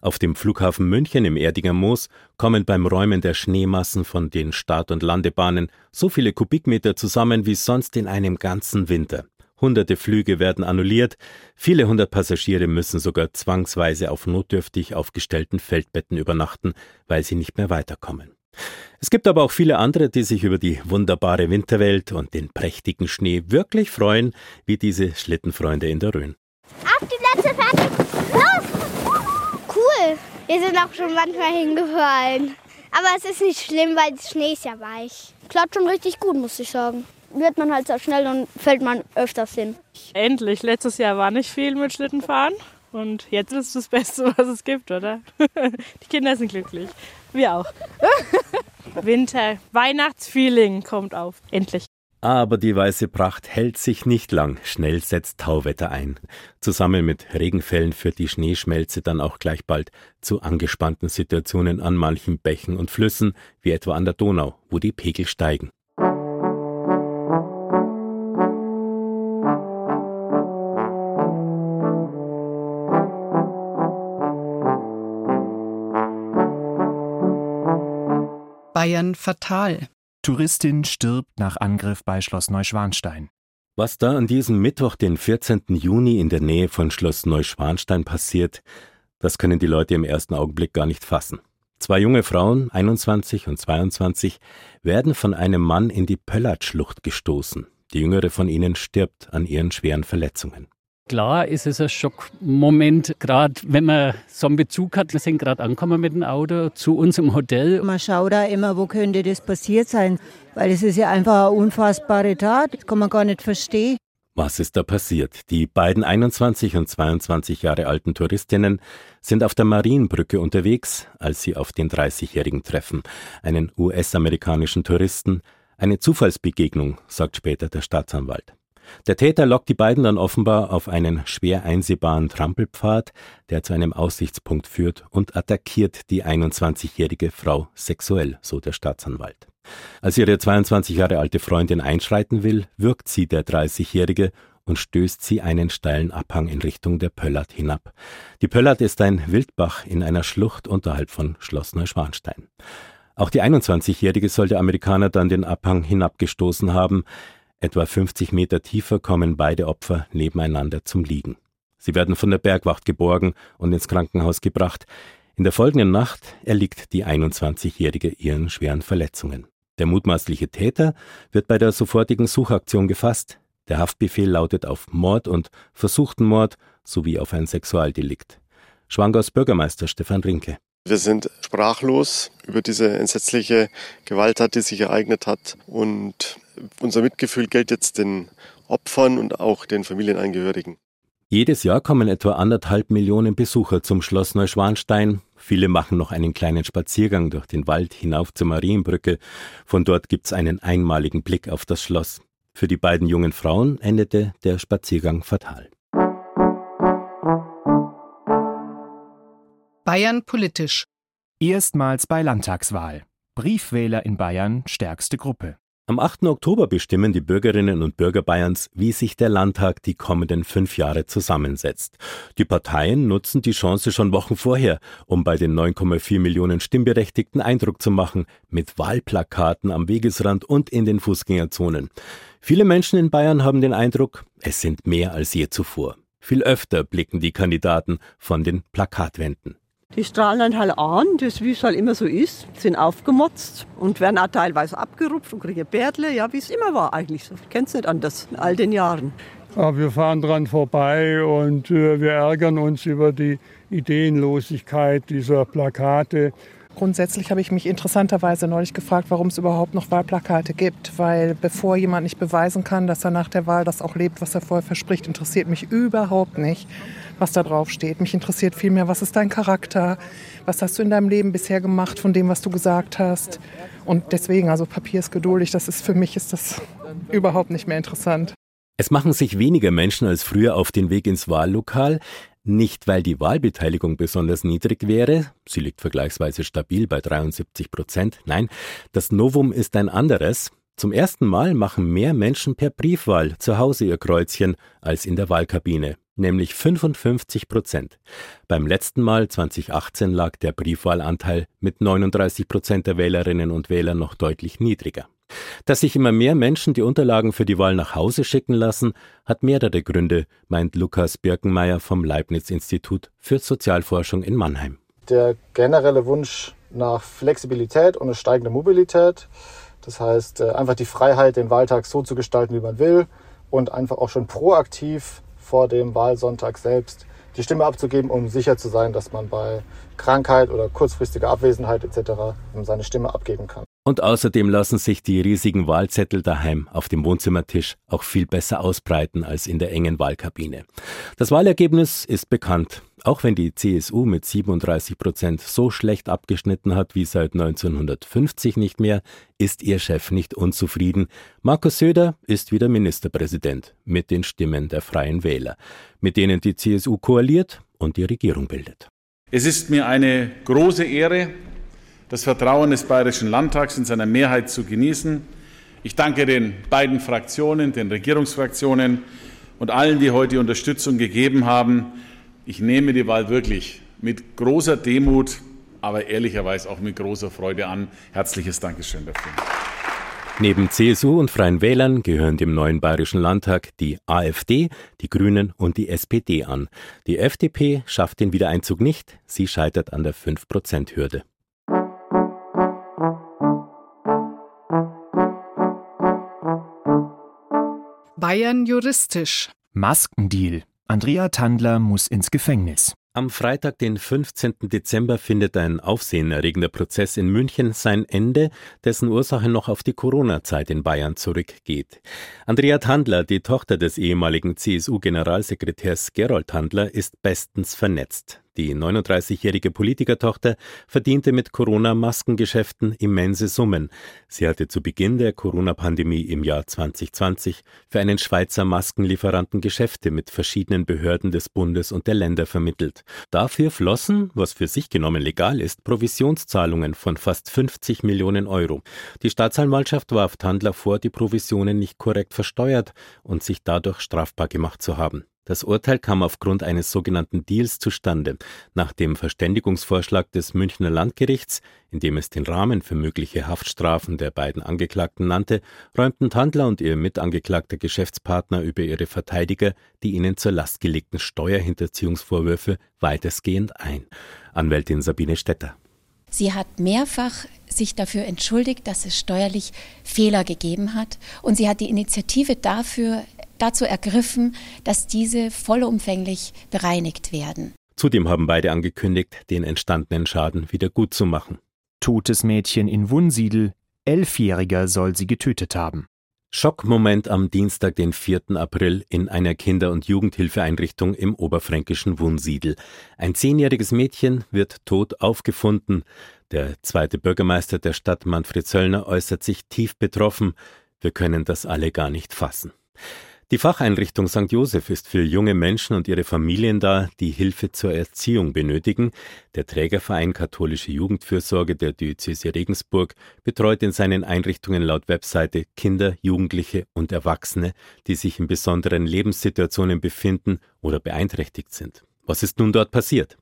Auf dem Flughafen München im Erdinger Moos kommen beim Räumen der Schneemassen von den Start- und Landebahnen so viele Kubikmeter zusammen wie sonst in einem ganzen Winter. Hunderte Flüge werden annulliert, viele hundert Passagiere müssen sogar zwangsweise auf notdürftig aufgestellten Feldbetten übernachten, weil sie nicht mehr weiterkommen. Es gibt aber auch viele andere, die sich über die wunderbare Winterwelt und den prächtigen Schnee wirklich freuen, wie diese Schlittenfreunde in der Rhön. Auf die Plätze, fertig, los! Cool, wir sind auch schon manchmal hingefallen. Aber es ist nicht schlimm, weil der Schnee ist ja weich. Klappt schon richtig gut, muss ich sagen. Wird man halt so schnell und fällt man öfters hin. Endlich, letztes Jahr war nicht viel mit Schlittenfahren. Und jetzt ist es das Beste, was es gibt, oder? Die Kinder sind glücklich. Wir auch. Winter, Weihnachtsfeeling kommt auf. Endlich. Aber die weiße Pracht hält sich nicht lang. Schnell setzt Tauwetter ein. Zusammen mit Regenfällen führt die Schneeschmelze dann auch gleich bald zu angespannten Situationen an manchen Bächen und Flüssen, wie etwa an der Donau, wo die Pegel steigen. Bayern fatal. Touristin stirbt nach Angriff bei Schloss Neuschwanstein. Was da an diesem Mittwoch, den 14. Juni in der Nähe von Schloss Neuschwanstein passiert, das können die Leute im ersten Augenblick gar nicht fassen. Zwei junge Frauen, 21 und 22, werden von einem Mann in die Pöllertschlucht gestoßen. Die jüngere von ihnen stirbt an ihren schweren Verletzungen. Klar ist es ein Schockmoment, gerade wenn man so einen Bezug hat. Wir sind gerade angekommen mit dem Auto zu uns im Hotel. Man schaut da immer, wo könnte das passiert sein, weil es ist ja einfach eine unfassbare Tat. Das kann man gar nicht verstehen. Was ist da passiert? Die beiden 21 und 22 Jahre alten Touristinnen sind auf der Marienbrücke unterwegs, als sie auf den 30-Jährigen treffen, einen US-amerikanischen Touristen. Eine Zufallsbegegnung, sagt später der Staatsanwalt. Der Täter lockt die beiden dann offenbar auf einen schwer einsehbaren Trampelpfad, der zu einem Aussichtspunkt führt, und attackiert die 21-jährige Frau sexuell, so der Staatsanwalt. Als ihre 22 Jahre alte Freundin einschreiten will, wirkt sie der 30-jährige und stößt sie einen steilen Abhang in Richtung der Pöllert hinab. Die Pöllert ist ein Wildbach in einer Schlucht unterhalb von Schloss Neuschwanstein. Auch die 21-Jährige soll der Amerikaner dann den Abhang hinabgestoßen haben. Etwa 50 Meter tiefer kommen beide Opfer nebeneinander zum Liegen. Sie werden von der Bergwacht geborgen und ins Krankenhaus gebracht. In der folgenden Nacht erliegt die 21-Jährige ihren schweren Verletzungen. Der mutmaßliche Täter wird bei der sofortigen Suchaktion gefasst. Der Haftbefehl lautet auf Mord und versuchten Mord sowie auf ein Sexualdelikt. Schwangers Bürgermeister Stefan Rinke. Wir sind sprachlos über diese entsetzliche Gewalttat, die sich ereignet hat. Und unser Mitgefühl gilt jetzt den Opfern und auch den Familienangehörigen. Jedes Jahr kommen etwa anderthalb Millionen Besucher zum Schloss Neuschwanstein. Viele machen noch einen kleinen Spaziergang durch den Wald hinauf zur Marienbrücke. Von dort gibt's einen einmaligen Blick auf das Schloss. Für die beiden jungen Frauen endete der Spaziergang fatal. Bayern politisch. Erstmals bei Landtagswahl. Briefwähler in Bayern stärkste Gruppe. Am 8. Oktober bestimmen die Bürgerinnen und Bürger Bayerns, wie sich der Landtag die kommenden fünf Jahre zusammensetzt. Die Parteien nutzen die Chance schon Wochen vorher, um bei den 9,4 Millionen Stimmberechtigten Eindruck zu machen, mit Wahlplakaten am Wegesrand und in den Fußgängerzonen. Viele Menschen in Bayern haben den Eindruck, es sind mehr als je zuvor. Viel öfter blicken die Kandidaten von den Plakatwänden. Die strahlen dann halt an, das wie es halt immer so ist, sind aufgemotzt und werden auch teilweise abgerupft und kriegen Bärtle, ja, wie es immer war eigentlich so. Ich kenne es nicht anders in all den Jahren. Aber wir fahren dran vorbei und äh, wir ärgern uns über die Ideenlosigkeit dieser Plakate. Grundsätzlich habe ich mich interessanterweise neulich gefragt, warum es überhaupt noch Wahlplakate gibt. Weil bevor jemand nicht beweisen kann, dass er nach der Wahl das auch lebt, was er vorher verspricht, interessiert mich überhaupt nicht, was da drauf steht. Mich interessiert vielmehr, was ist dein Charakter? Was hast du in deinem Leben bisher gemacht von dem, was du gesagt hast? Und deswegen, also Papier ist geduldig, das ist für mich ist das überhaupt nicht mehr interessant. Es machen sich weniger Menschen als früher auf den Weg ins Wahllokal, nicht weil die Wahlbeteiligung besonders niedrig wäre, sie liegt vergleichsweise stabil bei 73 Prozent, nein, das Novum ist ein anderes. Zum ersten Mal machen mehr Menschen per Briefwahl zu Hause ihr Kreuzchen als in der Wahlkabine, nämlich 55 Prozent. Beim letzten Mal 2018 lag der Briefwahlanteil mit 39 Prozent der Wählerinnen und Wähler noch deutlich niedriger. Dass sich immer mehr Menschen die Unterlagen für die Wahl nach Hause schicken lassen, hat mehrere Gründe, meint Lukas Birkenmeier vom Leibniz-Institut für Sozialforschung in Mannheim. Der generelle Wunsch nach Flexibilität und eine steigende Mobilität, das heißt äh, einfach die Freiheit, den Wahltag so zu gestalten, wie man will und einfach auch schon proaktiv vor dem Wahlsonntag selbst die Stimme abzugeben, um sicher zu sein, dass man bei Krankheit oder kurzfristiger Abwesenheit etc. seine Stimme abgeben kann. Und außerdem lassen sich die riesigen Wahlzettel daheim auf dem Wohnzimmertisch auch viel besser ausbreiten als in der engen Wahlkabine. Das Wahlergebnis ist bekannt. Auch wenn die CSU mit 37 Prozent so schlecht abgeschnitten hat wie seit 1950 nicht mehr, ist ihr Chef nicht unzufrieden. Markus Söder ist wieder Ministerpräsident mit den Stimmen der Freien Wähler, mit denen die CSU koaliert und die Regierung bildet. Es ist mir eine große Ehre, das Vertrauen des Bayerischen Landtags in seiner Mehrheit zu genießen. Ich danke den beiden Fraktionen, den Regierungsfraktionen und allen, die heute Unterstützung gegeben haben. Ich nehme die Wahl wirklich mit großer Demut, aber ehrlicherweise auch mit großer Freude an. Herzliches Dankeschön dafür. Neben CSU und Freien Wählern gehören dem neuen Bayerischen Landtag die AfD, die Grünen und die SPD an. Die FDP schafft den Wiedereinzug nicht, sie scheitert an der 5-Prozent-Hürde. Bayern juristisch. Maskendeal. Andrea Tandler muss ins Gefängnis. Am Freitag, den 15. Dezember, findet ein aufsehenerregender Prozess in München sein Ende, dessen Ursache noch auf die Corona-Zeit in Bayern zurückgeht. Andrea Tandler, die Tochter des ehemaligen CSU-Generalsekretärs Gerold Tandler, ist bestens vernetzt. Die 39-jährige Politikertochter verdiente mit Corona-Maskengeschäften immense Summen. Sie hatte zu Beginn der Corona-Pandemie im Jahr 2020 für einen Schweizer Maskenlieferanten Geschäfte mit verschiedenen Behörden des Bundes und der Länder vermittelt. Dafür flossen, was für sich genommen legal ist, Provisionszahlungen von fast 50 Millionen Euro. Die Staatsanwaltschaft warf Tandler vor, die Provisionen nicht korrekt versteuert und sich dadurch strafbar gemacht zu haben. Das Urteil kam aufgrund eines sogenannten Deals zustande. Nach dem Verständigungsvorschlag des Münchner Landgerichts, in dem es den Rahmen für mögliche Haftstrafen der beiden Angeklagten nannte, räumten Tandler und ihr mitangeklagter Geschäftspartner über ihre Verteidiger die ihnen zur Last gelegten Steuerhinterziehungsvorwürfe weitestgehend ein. Anwältin Sabine Stetter. Sie hat mehrfach sich dafür entschuldigt, dass es steuerlich Fehler gegeben hat. Und sie hat die Initiative dafür dazu ergriffen, dass diese vollumfänglich bereinigt werden. Zudem haben beide angekündigt, den entstandenen Schaden wieder gut zu machen. Totes Mädchen in Wunsiedel, Elfjähriger soll sie getötet haben. Schockmoment am Dienstag, den 4. April, in einer Kinder- und Jugendhilfeeinrichtung im oberfränkischen Wunsiedel. Ein zehnjähriges Mädchen wird tot aufgefunden. Der zweite Bürgermeister der Stadt, Manfred Söllner, äußert sich tief betroffen. Wir können das alle gar nicht fassen. Die Facheinrichtung St. Joseph ist für junge Menschen und ihre Familien da, die Hilfe zur Erziehung benötigen. Der Trägerverein Katholische Jugendfürsorge der Diözese Regensburg betreut in seinen Einrichtungen laut Webseite Kinder, Jugendliche und Erwachsene, die sich in besonderen Lebenssituationen befinden oder beeinträchtigt sind. Was ist nun dort passiert?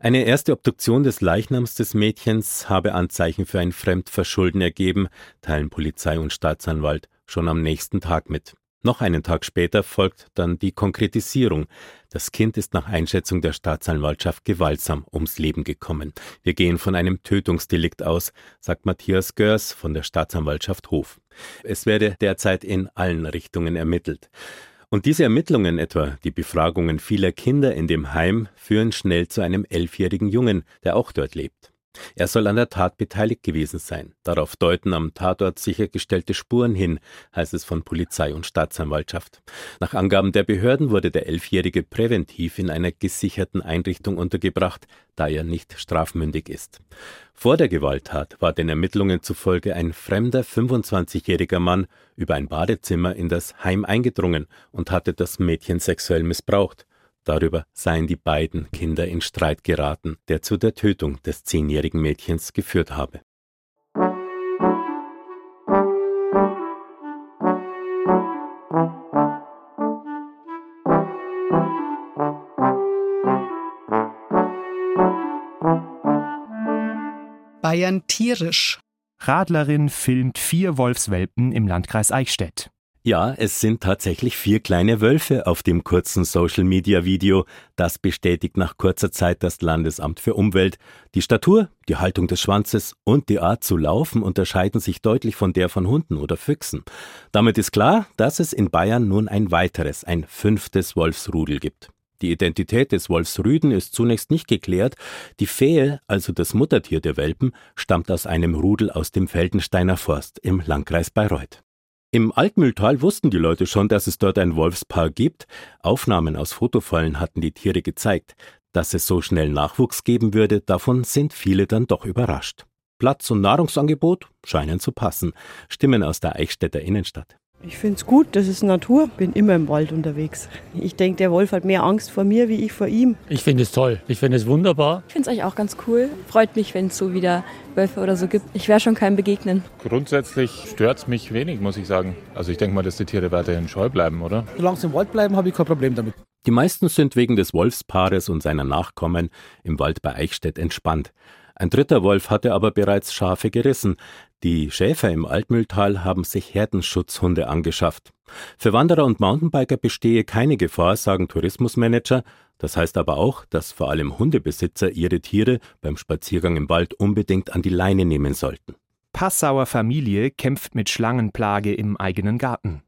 Eine erste Obduktion des Leichnams des Mädchens habe Anzeichen für ein Fremdverschulden ergeben, teilen Polizei und Staatsanwalt schon am nächsten Tag mit. Noch einen Tag später folgt dann die Konkretisierung. Das Kind ist nach Einschätzung der Staatsanwaltschaft gewaltsam ums Leben gekommen. Wir gehen von einem Tötungsdelikt aus, sagt Matthias Görs von der Staatsanwaltschaft Hof. Es werde derzeit in allen Richtungen ermittelt. Und diese Ermittlungen, etwa die Befragungen vieler Kinder in dem Heim, führen schnell zu einem elfjährigen Jungen, der auch dort lebt. Er soll an der Tat beteiligt gewesen sein. Darauf deuten am Tatort sichergestellte Spuren hin, heißt es von Polizei und Staatsanwaltschaft. Nach Angaben der Behörden wurde der Elfjährige präventiv in einer gesicherten Einrichtung untergebracht, da er nicht strafmündig ist. Vor der Gewalttat war den Ermittlungen zufolge ein fremder 25-jähriger Mann über ein Badezimmer in das Heim eingedrungen und hatte das Mädchen sexuell missbraucht. Darüber seien die beiden Kinder in Streit geraten, der zu der Tötung des zehnjährigen Mädchens geführt habe. Bayern tierisch. Radlerin filmt vier Wolfswelpen im Landkreis Eichstätt. Ja, es sind tatsächlich vier kleine Wölfe auf dem kurzen Social-Media-Video. Das bestätigt nach kurzer Zeit das Landesamt für Umwelt. Die Statur, die Haltung des Schwanzes und die Art zu laufen unterscheiden sich deutlich von der von Hunden oder Füchsen. Damit ist klar, dass es in Bayern nun ein weiteres, ein fünftes Wolfsrudel gibt. Die Identität des Wolfsrüden ist zunächst nicht geklärt. Die Fähe, also das Muttertier der Welpen, stammt aus einem Rudel aus dem Feldensteiner Forst im Landkreis Bayreuth. Im Altmühltal wussten die Leute schon, dass es dort ein Wolfspaar gibt. Aufnahmen aus Fotofallen hatten die Tiere gezeigt. Dass es so schnell Nachwuchs geben würde, davon sind viele dann doch überrascht. Platz und Nahrungsangebot scheinen zu passen. Stimmen aus der Eichstätter Innenstadt. Ich finde es gut, das ist Natur. Bin immer im Wald unterwegs. Ich denke, der Wolf hat mehr Angst vor mir, wie ich vor ihm. Ich finde es toll. Ich finde es wunderbar. Ich finde es eigentlich auch ganz cool. Freut mich, wenn es so wieder Wölfe oder so gibt. Ich werde schon keinem begegnen. Grundsätzlich stört es mich wenig, muss ich sagen. Also ich denke mal, dass die Tiere weiterhin scheu bleiben, oder? Solange sie im Wald bleiben, habe ich kein Problem damit. Die meisten sind wegen des Wolfspaares und seiner Nachkommen im Wald bei Eichstätt entspannt. Ein dritter Wolf hatte aber bereits Schafe gerissen. Die Schäfer im Altmühltal haben sich Herdenschutzhunde angeschafft. Für Wanderer und Mountainbiker bestehe keine Gefahr, sagen Tourismusmanager. Das heißt aber auch, dass vor allem Hundebesitzer ihre Tiere beim Spaziergang im Wald unbedingt an die Leine nehmen sollten. Passauer Familie kämpft mit Schlangenplage im eigenen Garten.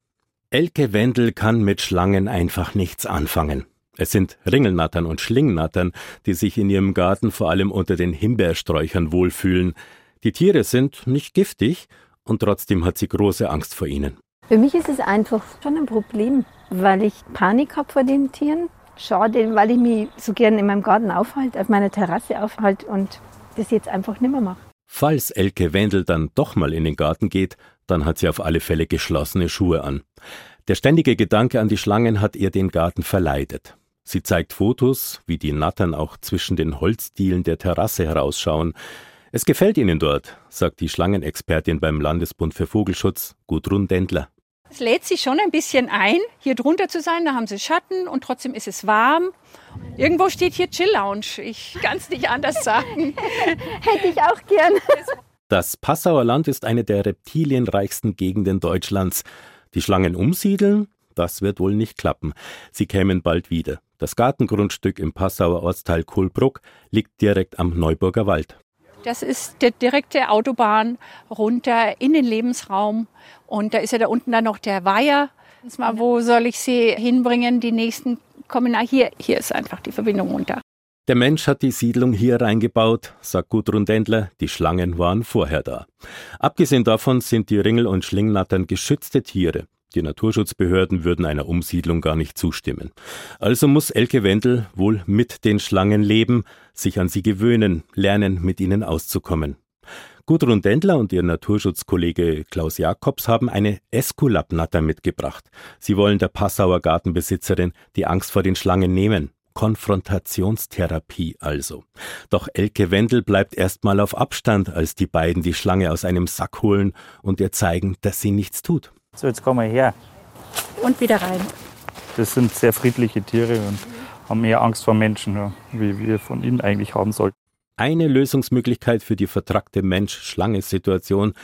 Elke Wendel kann mit Schlangen einfach nichts anfangen. Es sind Ringelnattern und Schlingnattern, die sich in ihrem Garten vor allem unter den Himbeersträuchern wohlfühlen. Die Tiere sind nicht giftig und trotzdem hat sie große Angst vor ihnen. Für mich ist es einfach schon ein Problem, weil ich Panik habe vor den Tieren. Schade, weil ich mich so gern in meinem Garten aufhalte, auf meiner Terrasse aufhalte und das jetzt einfach nicht mehr mache. Falls Elke Wendel dann doch mal in den Garten geht, dann hat sie auf alle Fälle geschlossene Schuhe an. Der ständige Gedanke an die Schlangen hat ihr den Garten verleidet. Sie zeigt Fotos, wie die Nattern auch zwischen den Holzdielen der Terrasse herausschauen. Es gefällt ihnen dort, sagt die Schlangenexpertin beim Landesbund für Vogelschutz, Gudrun Dendler. Es lädt sich schon ein bisschen ein, hier drunter zu sein. Da haben sie Schatten und trotzdem ist es warm. Irgendwo steht hier Chill Lounge. Ich kann es nicht anders sagen. Hätte ich auch gern. Das Passauer Land ist eine der reptilienreichsten Gegenden Deutschlands. Die Schlangen umsiedeln? Das wird wohl nicht klappen. Sie kämen bald wieder. Das Gartengrundstück im Passauer Ortsteil Kohlbruck liegt direkt am Neuburger Wald. Das ist der direkte Autobahn runter in den Lebensraum. Und da ist ja da unten dann noch der Weiher. Mal, wo soll ich sie hinbringen? Die nächsten kommen nach hier. Hier ist einfach die Verbindung runter. Der Mensch hat die Siedlung hier reingebaut, sagt Gudrun Dendler. Die Schlangen waren vorher da. Abgesehen davon sind die Ringel- und Schlingnattern geschützte Tiere. Die Naturschutzbehörden würden einer Umsiedlung gar nicht zustimmen. Also muss Elke Wendel wohl mit den Schlangen leben, sich an sie gewöhnen, lernen, mit ihnen auszukommen. Gudrun Dendler und ihr Naturschutzkollege Klaus Jakobs haben eine Esculapnatter mitgebracht. Sie wollen der Passauer Gartenbesitzerin die Angst vor den Schlangen nehmen. Konfrontationstherapie also. Doch Elke Wendel bleibt erstmal auf Abstand, als die beiden die Schlange aus einem Sack holen und ihr zeigen, dass sie nichts tut. So, jetzt kommen wir her. Und wieder rein. Das sind sehr friedliche Tiere und haben mehr Angst vor Menschen, ja, wie wir von ihnen eigentlich haben sollten. Eine Lösungsmöglichkeit für die vertrackte Mensch-Schlange-Situation.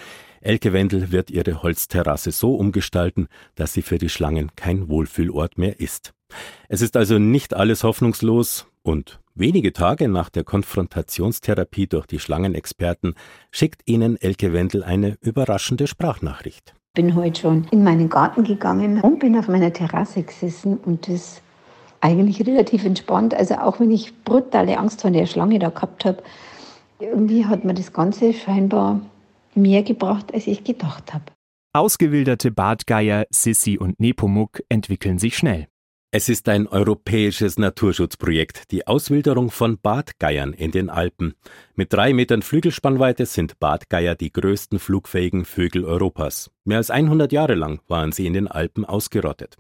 Elke Wendel wird ihre Holzterrasse so umgestalten, dass sie für die Schlangen kein Wohlfühlort mehr ist. Es ist also nicht alles hoffnungslos und wenige Tage nach der Konfrontationstherapie durch die Schlangenexperten schickt ihnen Elke Wendel eine überraschende Sprachnachricht. Bin heute schon in meinen Garten gegangen und bin auf meiner Terrasse gesessen und das eigentlich relativ entspannt. Also auch wenn ich brutale Angst vor der Schlange da gehabt habe, irgendwie hat mir das Ganze scheinbar mehr gebracht, als ich gedacht habe. Ausgewilderte Bartgeier, Sissi und Nepomuk entwickeln sich schnell. Es ist ein europäisches Naturschutzprojekt, die Auswilderung von Bartgeiern in den Alpen. Mit drei Metern Flügelspannweite sind Bartgeier die größten flugfähigen Vögel Europas. Mehr als 100 Jahre lang waren sie in den Alpen ausgerottet.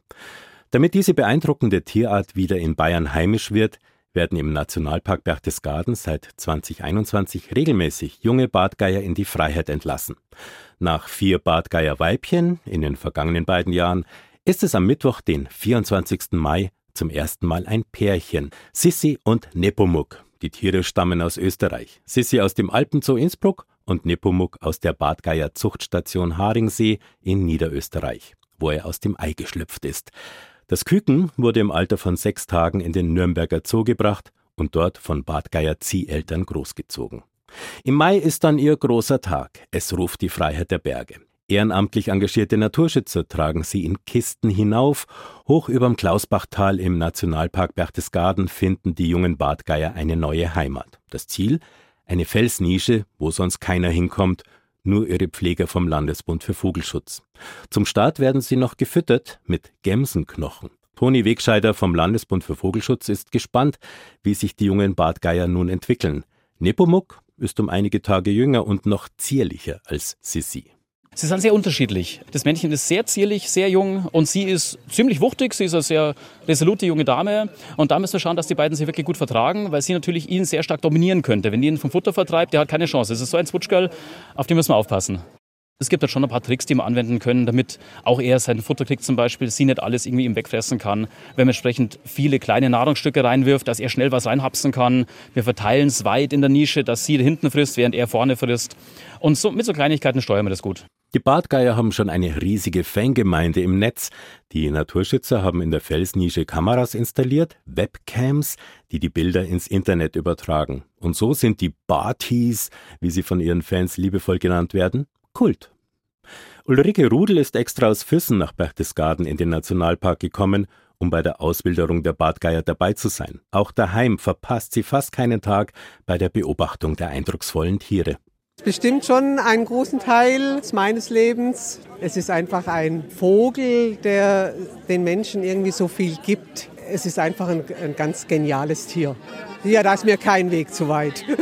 Damit diese beeindruckende Tierart wieder in Bayern heimisch wird, werden im Nationalpark Berchtesgaden seit 2021 regelmäßig junge Bartgeier in die Freiheit entlassen. Nach vier Bartgeier-Weibchen in den vergangenen beiden Jahren ist es am Mittwoch, den 24. Mai, zum ersten Mal ein Pärchen, Sissi und Nepomuk. Die Tiere stammen aus Österreich. Sissi aus dem Alpenzoo Innsbruck und Nepomuk aus der Bartgeier Zuchtstation Haringsee in Niederösterreich, wo er aus dem Ei geschlüpft ist. Das Küken wurde im Alter von sechs Tagen in den Nürnberger Zoo gebracht und dort von Bartgeier Zieheltern großgezogen. Im Mai ist dann ihr großer Tag. Es ruft die Freiheit der Berge. Ehrenamtlich engagierte Naturschützer tragen sie in Kisten hinauf. Hoch überm Klausbachtal im Nationalpark Berchtesgaden finden die jungen Bartgeier eine neue Heimat. Das Ziel? Eine Felsnische, wo sonst keiner hinkommt, nur ihre Pfleger vom Landesbund für Vogelschutz. Zum Start werden sie noch gefüttert mit Gemsenknochen. Toni Wegscheider vom Landesbund für Vogelschutz ist gespannt, wie sich die jungen Bartgeier nun entwickeln. Nepomuk ist um einige Tage jünger und noch zierlicher als Sissi. Sie sind sehr unterschiedlich. Das Männchen ist sehr zierlich, sehr jung und sie ist ziemlich wuchtig. Sie ist eine sehr resolute junge Dame. Und da müssen wir schauen, dass die beiden sich wirklich gut vertragen, weil sie natürlich ihn sehr stark dominieren könnte. Wenn die ihn vom Futter vertreibt, der hat keine Chance. Es ist so ein Zwutschgirl, auf den müssen wir aufpassen. Es gibt halt schon ein paar Tricks, die wir anwenden können, damit auch er sein Futter kriegt zum Beispiel, sie nicht alles irgendwie ihm wegfressen kann. Wenn man entsprechend viele kleine Nahrungsstücke reinwirft, dass er schnell was reinhapsen kann. Wir verteilen es weit in der Nische, dass sie hinten frisst, während er vorne frisst. Und so, mit so Kleinigkeiten steuern wir das gut. Die Bartgeier haben schon eine riesige Fangemeinde im Netz. Die Naturschützer haben in der Felsnische Kameras installiert, Webcams, die die Bilder ins Internet übertragen. Und so sind die Barties, wie sie von ihren Fans liebevoll genannt werden, Kult. Ulrike Rudel ist extra aus Füssen nach Berchtesgaden in den Nationalpark gekommen, um bei der Auswilderung der Bartgeier dabei zu sein. Auch daheim verpasst sie fast keinen Tag bei der Beobachtung der eindrucksvollen Tiere. Bestimmt schon einen großen Teil meines Lebens. Es ist einfach ein Vogel, der den Menschen irgendwie so viel gibt. Es ist einfach ein, ein ganz geniales Tier. Ja, da ist mir kein Weg zu weit.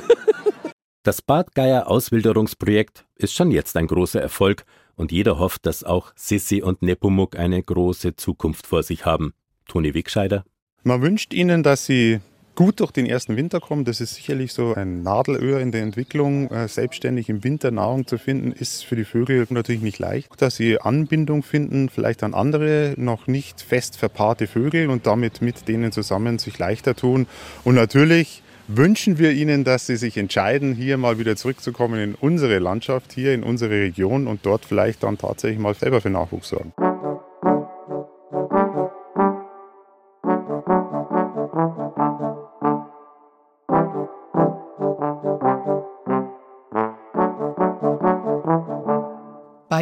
Das Bartgeier Auswilderungsprojekt ist schon jetzt ein großer Erfolg und jeder hofft, dass auch Sissi und Nepomuk eine große Zukunft vor sich haben. Toni Wegscheider. Man wünscht ihnen, dass sie gut durch den ersten Winter kommen. Das ist sicherlich so ein Nadelöhr in der Entwicklung. Äh, selbstständig im Winter Nahrung zu finden, ist für die Vögel natürlich nicht leicht. Dass sie Anbindung finden, vielleicht an andere, noch nicht fest verpaarte Vögel und damit mit denen zusammen sich leichter tun. Und natürlich wünschen wir ihnen, dass sie sich entscheiden, hier mal wieder zurückzukommen in unsere Landschaft, hier in unsere Region und dort vielleicht dann tatsächlich mal selber für Nachwuchs sorgen.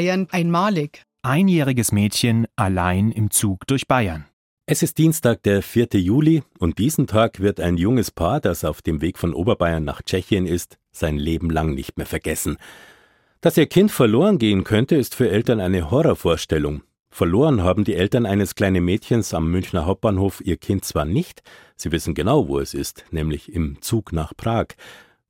Bayern einmalig. Einjähriges Mädchen allein im Zug durch Bayern. Es ist Dienstag, der 4. Juli, und diesen Tag wird ein junges Paar, das auf dem Weg von Oberbayern nach Tschechien ist, sein Leben lang nicht mehr vergessen. Dass ihr Kind verloren gehen könnte, ist für Eltern eine Horrorvorstellung. Verloren haben die Eltern eines kleinen Mädchens am Münchner Hauptbahnhof ihr Kind zwar nicht, sie wissen genau, wo es ist, nämlich im Zug nach Prag.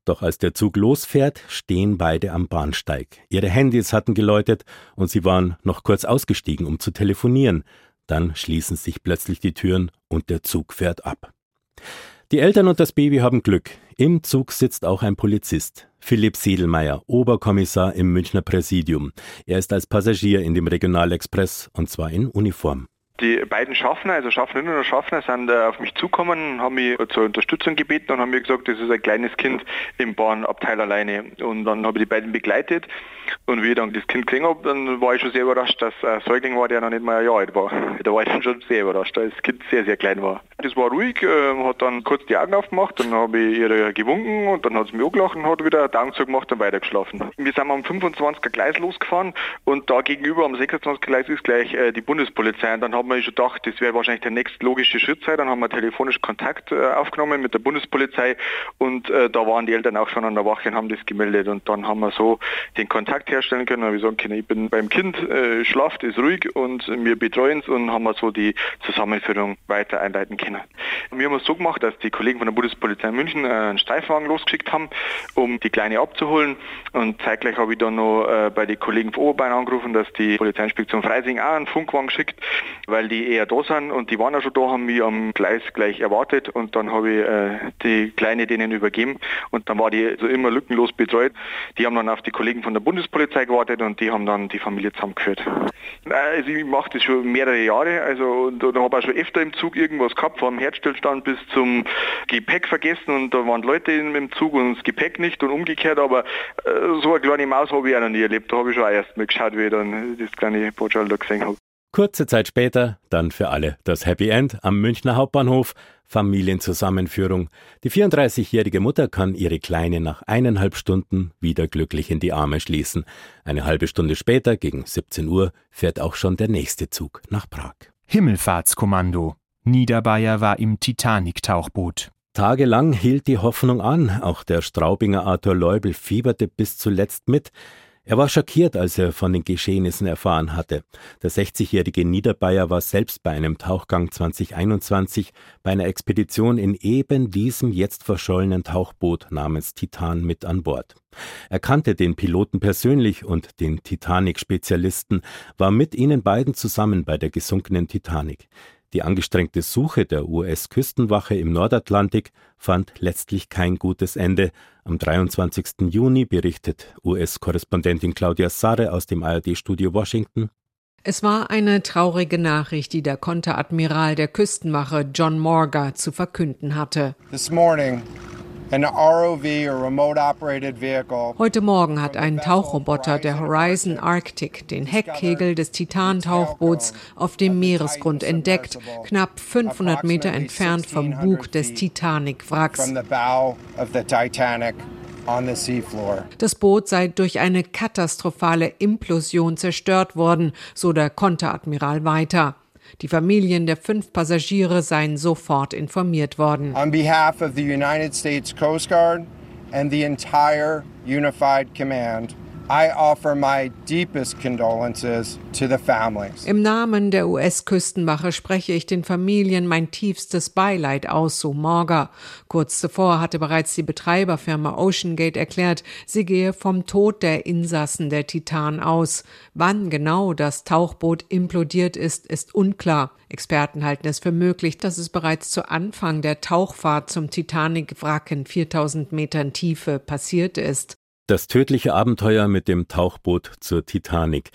Doch als der Zug losfährt, stehen beide am Bahnsteig. Ihre Handys hatten geläutet und sie waren noch kurz ausgestiegen, um zu telefonieren. Dann schließen sich plötzlich die Türen und der Zug fährt ab. Die Eltern und das Baby haben Glück. Im Zug sitzt auch ein Polizist. Philipp Sedelmeier, Oberkommissar im Münchner Präsidium. Er ist als Passagier in dem Regionalexpress und zwar in Uniform. Die beiden Schaffner, also Schaffnerinnen und Schaffner, sind äh, auf mich zugekommen, haben mich zur Unterstützung gebeten und haben mir gesagt, das ist ein kleines Kind im Bahnabteil alleine. Und dann habe ich die beiden begleitet und wie ich dann das Kind gesehen habe, dann war ich schon sehr überrascht, dass ein Säugling war, der noch nicht mal ein Jahr alt war. Da war ich dann schon sehr überrascht, dass das Kind sehr, sehr klein war. Das war ruhig, äh, hat dann kurz die Augen aufgemacht, dann habe ich ihr gewunken und dann hat sie mich angelacht und hat wieder einen Daumen zugemacht und weitergeschlafen. Wir sind am 25er Gleis losgefahren und da gegenüber am 26er Gleis ist gleich äh, die Bundespolizei und dann haben wir schon gedacht, das wäre wahrscheinlich der nächste logische Schritt sein. Dann haben wir telefonisch Kontakt äh, aufgenommen mit der Bundespolizei und äh, da waren die Eltern auch schon an der Wache und haben das gemeldet und dann haben wir so den Kontakt herstellen können und wir sagen können, ich bin beim Kind, äh, schlaft, ist ruhig und wir betreuen es und haben wir so die Zusammenführung weiter einleiten können. Wir haben es so gemacht, dass die Kollegen von der Bundespolizei München äh, einen Streifwagen losgeschickt haben, um die Kleine abzuholen und zeitgleich habe ich dann noch äh, bei den Kollegen von Oberbayern angerufen, dass die Polizeiinspektion Freising auch einen Funkwagen schickt, weil die eher da sind und die waren ja schon da, haben mich am Gleis gleich erwartet und dann habe ich äh, die Kleine denen übergeben und dann war die so immer lückenlos betreut. Die haben dann auf die Kollegen von der Bundespolizei gewartet und die haben dann die Familie zusammengeführt. Also ich mache das schon mehrere Jahre, also und, und habe auch schon öfter im Zug irgendwas gehabt, vom Herzstillstand bis zum Gepäck vergessen und da waren Leute im Zug und das Gepäck nicht und umgekehrt, aber äh, so eine kleine Maus habe ich auch noch nie erlebt. Da habe ich schon erst mal geschaut, wie ich dann das kleine Botschal da gesehen habe. Kurze Zeit später dann für alle das Happy End am Münchner Hauptbahnhof, Familienzusammenführung. Die 34-jährige Mutter kann ihre Kleine nach eineinhalb Stunden wieder glücklich in die Arme schließen. Eine halbe Stunde später, gegen 17 Uhr, fährt auch schon der nächste Zug nach Prag. Himmelfahrtskommando. Niederbayer war im Titanic-Tauchboot. Tagelang hielt die Hoffnung an, auch der Straubinger Arthur Leubel fieberte bis zuletzt mit. Er war schockiert, als er von den Geschehnissen erfahren hatte. Der 60-jährige Niederbayer war selbst bei einem Tauchgang 2021 bei einer Expedition in eben diesem jetzt verschollenen Tauchboot namens Titan mit an Bord. Er kannte den Piloten persönlich und den Titanic-Spezialisten, war mit ihnen beiden zusammen bei der gesunkenen Titanic. Die angestrengte Suche der US-Küstenwache im Nordatlantik fand letztlich kein gutes Ende. Am 23. Juni berichtet US-Korrespondentin Claudia Sarre aus dem ARD-Studio Washington. Es war eine traurige Nachricht, die der Konteradmiral der Küstenwache John Morga zu verkünden hatte. This morning Heute Morgen hat ein Tauchroboter der Horizon Arctic den Heckkegel des Titan-Tauchboots auf dem Meeresgrund entdeckt, knapp 500 Meter entfernt vom Bug des Titanic-Wracks. Das Boot sei durch eine katastrophale Implosion zerstört worden, so der Konteradmiral weiter. Die Familien der fünf Passagiere seien sofort informiert worden. On behalf of the United States Coast Guard and the entire Unified Command, I offer my deepest condolences to the families. Im Namen der US-Küstenwache spreche ich den Familien mein tiefstes Beileid aus, so Morga. Kurz zuvor hatte bereits die Betreiberfirma OceanGate erklärt, sie gehe vom Tod der Insassen der Titan aus. Wann genau das Tauchboot implodiert ist, ist unklar. Experten halten es für möglich, dass es bereits zu Anfang der Tauchfahrt zum Titanic-Wrack in 4000 Metern Tiefe passiert ist. Das tödliche Abenteuer mit dem Tauchboot zur Titanic.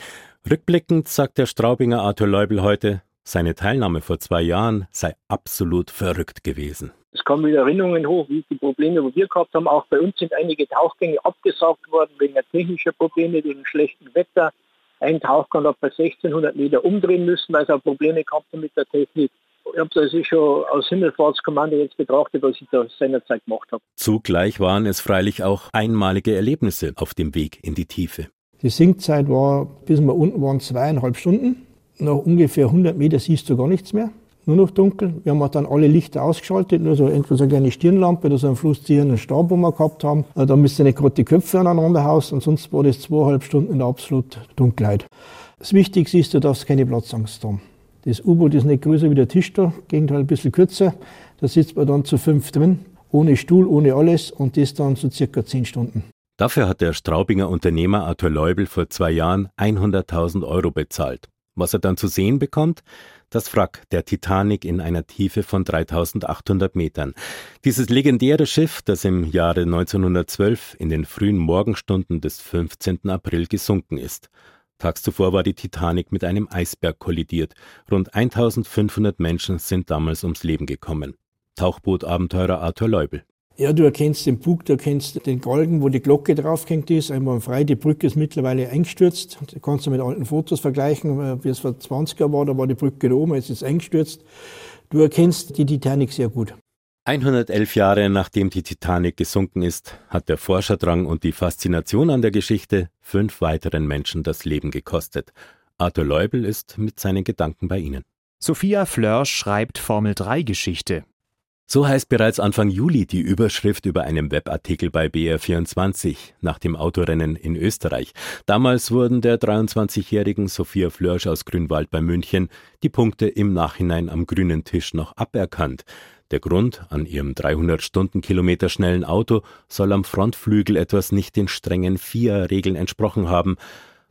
Rückblickend sagt der Straubinger Arthur Leubel heute, seine Teilnahme vor zwei Jahren sei absolut verrückt gewesen. Es kommen wieder Erinnerungen hoch, wie die Probleme, die wir gehabt haben. Auch bei uns sind einige Tauchgänge abgesagt worden wegen technischer Probleme, wegen schlechtem Wetter. Ein Tauchgang hat bei 1600 Meter umdrehen müssen, weil es auch Probleme gehabt mit der Technik. Ich habe das schon aus Himmelfahrtskommando jetzt betrachtet, was ich da seinerzeit gemacht habe. Zugleich waren es freilich auch einmalige Erlebnisse auf dem Weg in die Tiefe. Die Sinkzeit war, bis wir unten waren, zweieinhalb Stunden. Nach ungefähr 100 Meter siehst du gar nichts mehr. Nur noch dunkel. Wir haben dann alle Lichter ausgeschaltet, nur so entweder so eine kleine Stirnlampe oder so einen fluszierenden Stab, wo wir gehabt haben. Da müsste nicht gerade die Köpfe aneinander haust und sonst war das zweieinhalb Stunden in der absolut Dunkelheit. Das Wichtigste ist, du darfst keine Platzangst haben. Das U-Boot ist nicht größer wie der Tisch da, Gegenteil ein bisschen kürzer. Da sitzt man dann zu fünf drin, ohne Stuhl, ohne alles und das dann so circa zehn Stunden. Dafür hat der Straubinger Unternehmer Arthur Leubel vor zwei Jahren 100.000 Euro bezahlt. Was er dann zu sehen bekommt? Das Wrack der Titanic in einer Tiefe von 3800 Metern. Dieses legendäre Schiff, das im Jahre 1912 in den frühen Morgenstunden des 15. April gesunken ist. Tags zuvor war die Titanic mit einem Eisberg kollidiert. Rund 1500 Menschen sind damals ums Leben gekommen. Tauchbootabenteurer Arthur Leubel. Ja, du erkennst den Bug, du erkennst den Galgen, wo die Glocke draufgehängt ist, einmal frei. Die Brücke ist mittlerweile eingestürzt. Das kannst du mit alten Fotos vergleichen, wie es vor 20 Jahren war, da war die Brücke da oben, jetzt ist es eingestürzt. Du erkennst die Titanic sehr gut. 111 Jahre nachdem die Titanic gesunken ist, hat der Forscherdrang und die Faszination an der Geschichte fünf weiteren Menschen das Leben gekostet. Arthur Leubel ist mit seinen Gedanken bei Ihnen. Sophia Fleur schreibt Formel 3 Geschichte. So heißt bereits Anfang Juli die Überschrift über einem Webartikel bei BR24 nach dem Autorennen in Österreich. Damals wurden der 23-jährigen Sophia Flörsch aus Grünwald bei München die Punkte im Nachhinein am grünen Tisch noch aberkannt. Der Grund, an ihrem 300 Stundenkilometer schnellen Auto soll am Frontflügel etwas nicht den strengen FIA-Regeln entsprochen haben.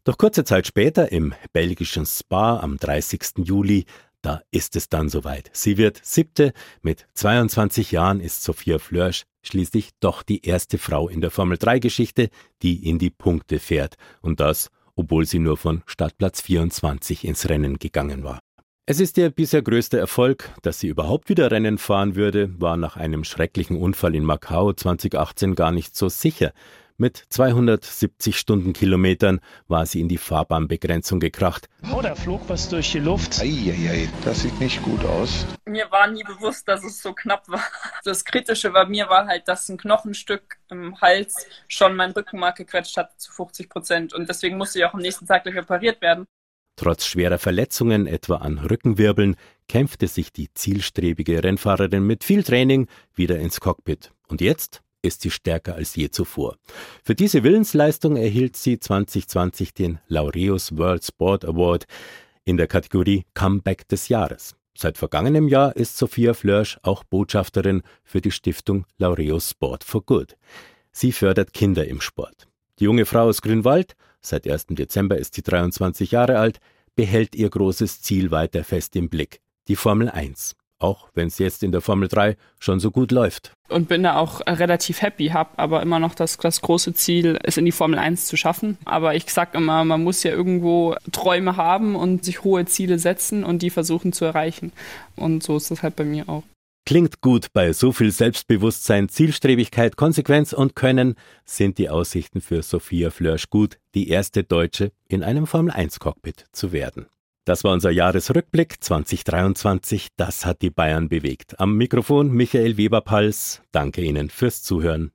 Doch kurze Zeit später, im belgischen Spa am 30. Juli, da ist es dann soweit. Sie wird siebte. Mit 22 Jahren ist Sophia Flörsch schließlich doch die erste Frau in der Formel 3 Geschichte, die in die Punkte fährt. Und das, obwohl sie nur von Startplatz 24 ins Rennen gegangen war. Es ist ihr bisher größter Erfolg, dass sie überhaupt wieder Rennen fahren würde, war nach einem schrecklichen Unfall in Macau 2018 gar nicht so sicher. Mit 270 Stundenkilometern war sie in die Fahrbahnbegrenzung gekracht. Oh, da flog was durch die Luft. Eieiei, das sieht nicht gut aus. Mir war nie bewusst, dass es so knapp war. Das Kritische bei mir war halt, dass ein Knochenstück im Hals schon mein Rückenmark gequetscht hat zu 50 Prozent. Und deswegen musste ich auch am nächsten Tag gleich operiert werden. Trotz schwerer Verletzungen, etwa an Rückenwirbeln, kämpfte sich die zielstrebige Rennfahrerin mit viel Training wieder ins Cockpit. Und jetzt ist sie stärker als je zuvor. Für diese Willensleistung erhielt sie 2020 den Laureus World Sport Award in der Kategorie Comeback des Jahres. Seit vergangenem Jahr ist Sophia Flörsch auch Botschafterin für die Stiftung Laureus Sport for Good. Sie fördert Kinder im Sport. Die junge Frau aus Grünwald, seit 1. Dezember ist sie 23 Jahre alt, behält ihr großes Ziel weiter fest im Blick, die Formel 1 auch wenn es jetzt in der Formel 3 schon so gut läuft. Und bin da auch relativ happy, habe aber immer noch das, das große Ziel, es in die Formel 1 zu schaffen. Aber ich sage immer, man muss ja irgendwo Träume haben und sich hohe Ziele setzen und die versuchen zu erreichen. Und so ist das halt bei mir auch. Klingt gut, bei so viel Selbstbewusstsein, Zielstrebigkeit, Konsequenz und Können sind die Aussichten für Sophia Flörsch gut, die erste Deutsche in einem Formel 1 Cockpit zu werden. Das war unser Jahresrückblick 2023. Das hat die Bayern bewegt. Am Mikrofon Michael Weber-Pals. Danke Ihnen fürs Zuhören.